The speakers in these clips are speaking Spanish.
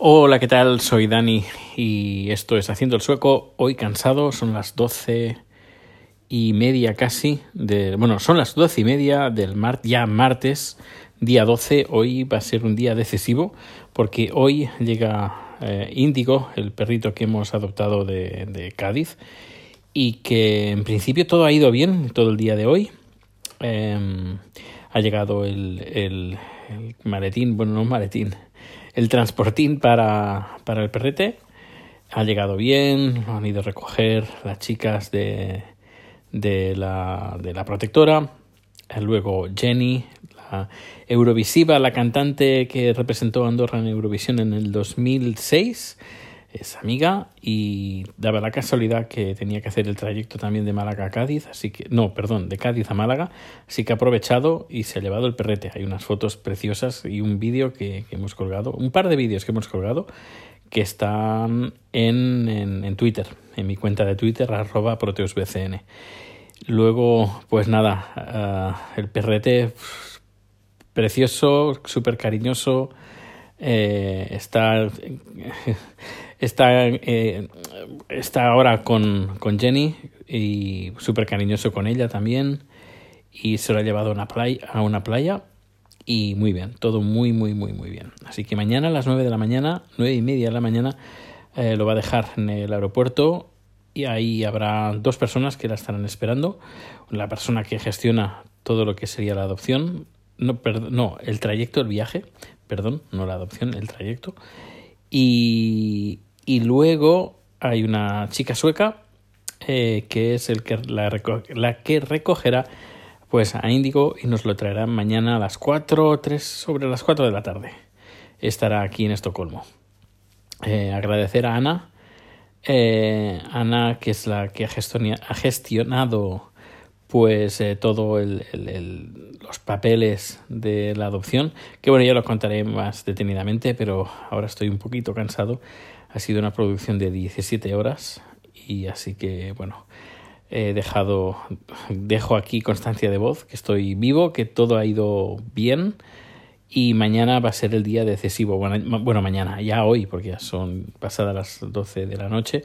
Hola, ¿qué tal? Soy Dani y esto es Haciendo el Sueco. Hoy cansado, son las doce y media casi. De, bueno, son las doce y media del mar, ya martes, día 12. Hoy va a ser un día decisivo porque hoy llega eh, Índigo, el perrito que hemos adoptado de, Cádiz y que en principio todo ha ido bien todo el día de hoy. Eh, ha llegado el, el, el maletín, bueno, no maletín el transportín para, para el perrete ha llegado bien, han ido a recoger las chicas de, de, la, de la protectora. Luego Jenny, la Eurovisiva, la cantante que representó a Andorra en Eurovisión en el 2006 amiga y daba la casualidad que tenía que hacer el trayecto también de Málaga a Cádiz, así que no, perdón, de Cádiz a Málaga, así que ha aprovechado y se ha llevado el perrete. Hay unas fotos preciosas y un vídeo que, hemos colgado, un par de vídeos que hemos colgado que están en, en, Twitter, en mi cuenta de Twitter, arroba proteusbcn. Luego, pues nada, uh, el perrete precioso, súper cariñoso, eh, está Está, eh, está ahora con, con Jenny y súper cariñoso con ella también. Y se lo ha llevado a una, playa, a una playa y muy bien, todo muy, muy, muy, muy bien. Así que mañana a las 9 de la mañana, nueve y media de la mañana, eh, lo va a dejar en el aeropuerto y ahí habrá dos personas que la estarán esperando. La persona que gestiona todo lo que sería la adopción, no, perdón, no el trayecto, el viaje, perdón, no la adopción, el trayecto. Y, y luego hay una chica sueca eh, que es el que la, que recogerá pues a Índigo y nos lo traerá mañana a las 4, 3 sobre las 4 de la tarde. Estará aquí en Estocolmo. Eh, agradecer a Ana, eh, Ana que es la que ha gestionado pues eh, todo el, el, los papeles de la adopción, que bueno, ya lo contaré más detenidamente, pero ahora estoy un poquito cansado. Ha sido una producción de 17 horas y así que bueno, he dejado, dejo aquí constancia de voz, que estoy vivo, que todo ha ido bien y mañana va a ser el día decisivo. Bueno, bueno, mañana, ya hoy, porque ya son pasadas las 12 de la noche.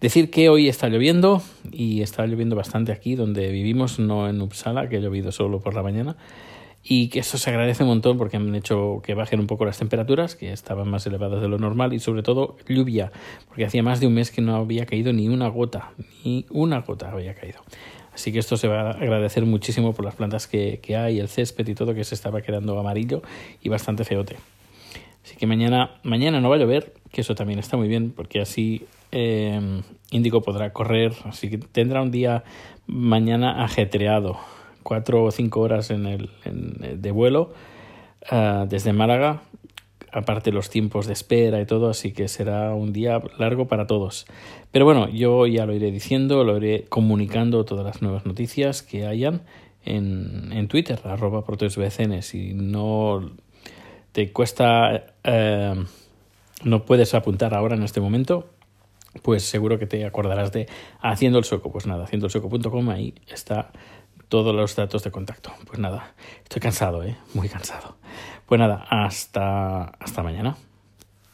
Decir que hoy está lloviendo y está lloviendo bastante aquí donde vivimos, no en Uppsala, que ha llovido solo por la mañana y que eso se agradece un montón porque han hecho que bajen un poco las temperaturas, que estaban más elevadas de lo normal, y sobre todo lluvia, porque hacía más de un mes que no había caído ni una gota, ni una gota había caído. Así que esto se va a agradecer muchísimo por las plantas que, que hay, el césped y todo que se estaba quedando amarillo y bastante feote. Así que mañana, mañana no va a llover, que eso también está muy bien, porque así eh, Índigo podrá correr, así que tendrá un día mañana ajetreado cuatro o cinco horas en el, de vuelo uh, desde Málaga, aparte los tiempos de espera y todo, así que será un día largo para todos. Pero bueno, yo ya lo iré diciendo, lo iré comunicando todas las nuevas noticias que hayan en, en Twitter, arroba protesbcn. Si no te cuesta, uh, no puedes apuntar ahora en este momento, pues seguro que te acordarás de Haciendo el Sueco. Pues nada, haciendoelsueco.com, ahí está todos los datos de contacto. Pues nada, estoy cansado, ¿eh? Muy cansado. Pues nada, hasta, hasta mañana.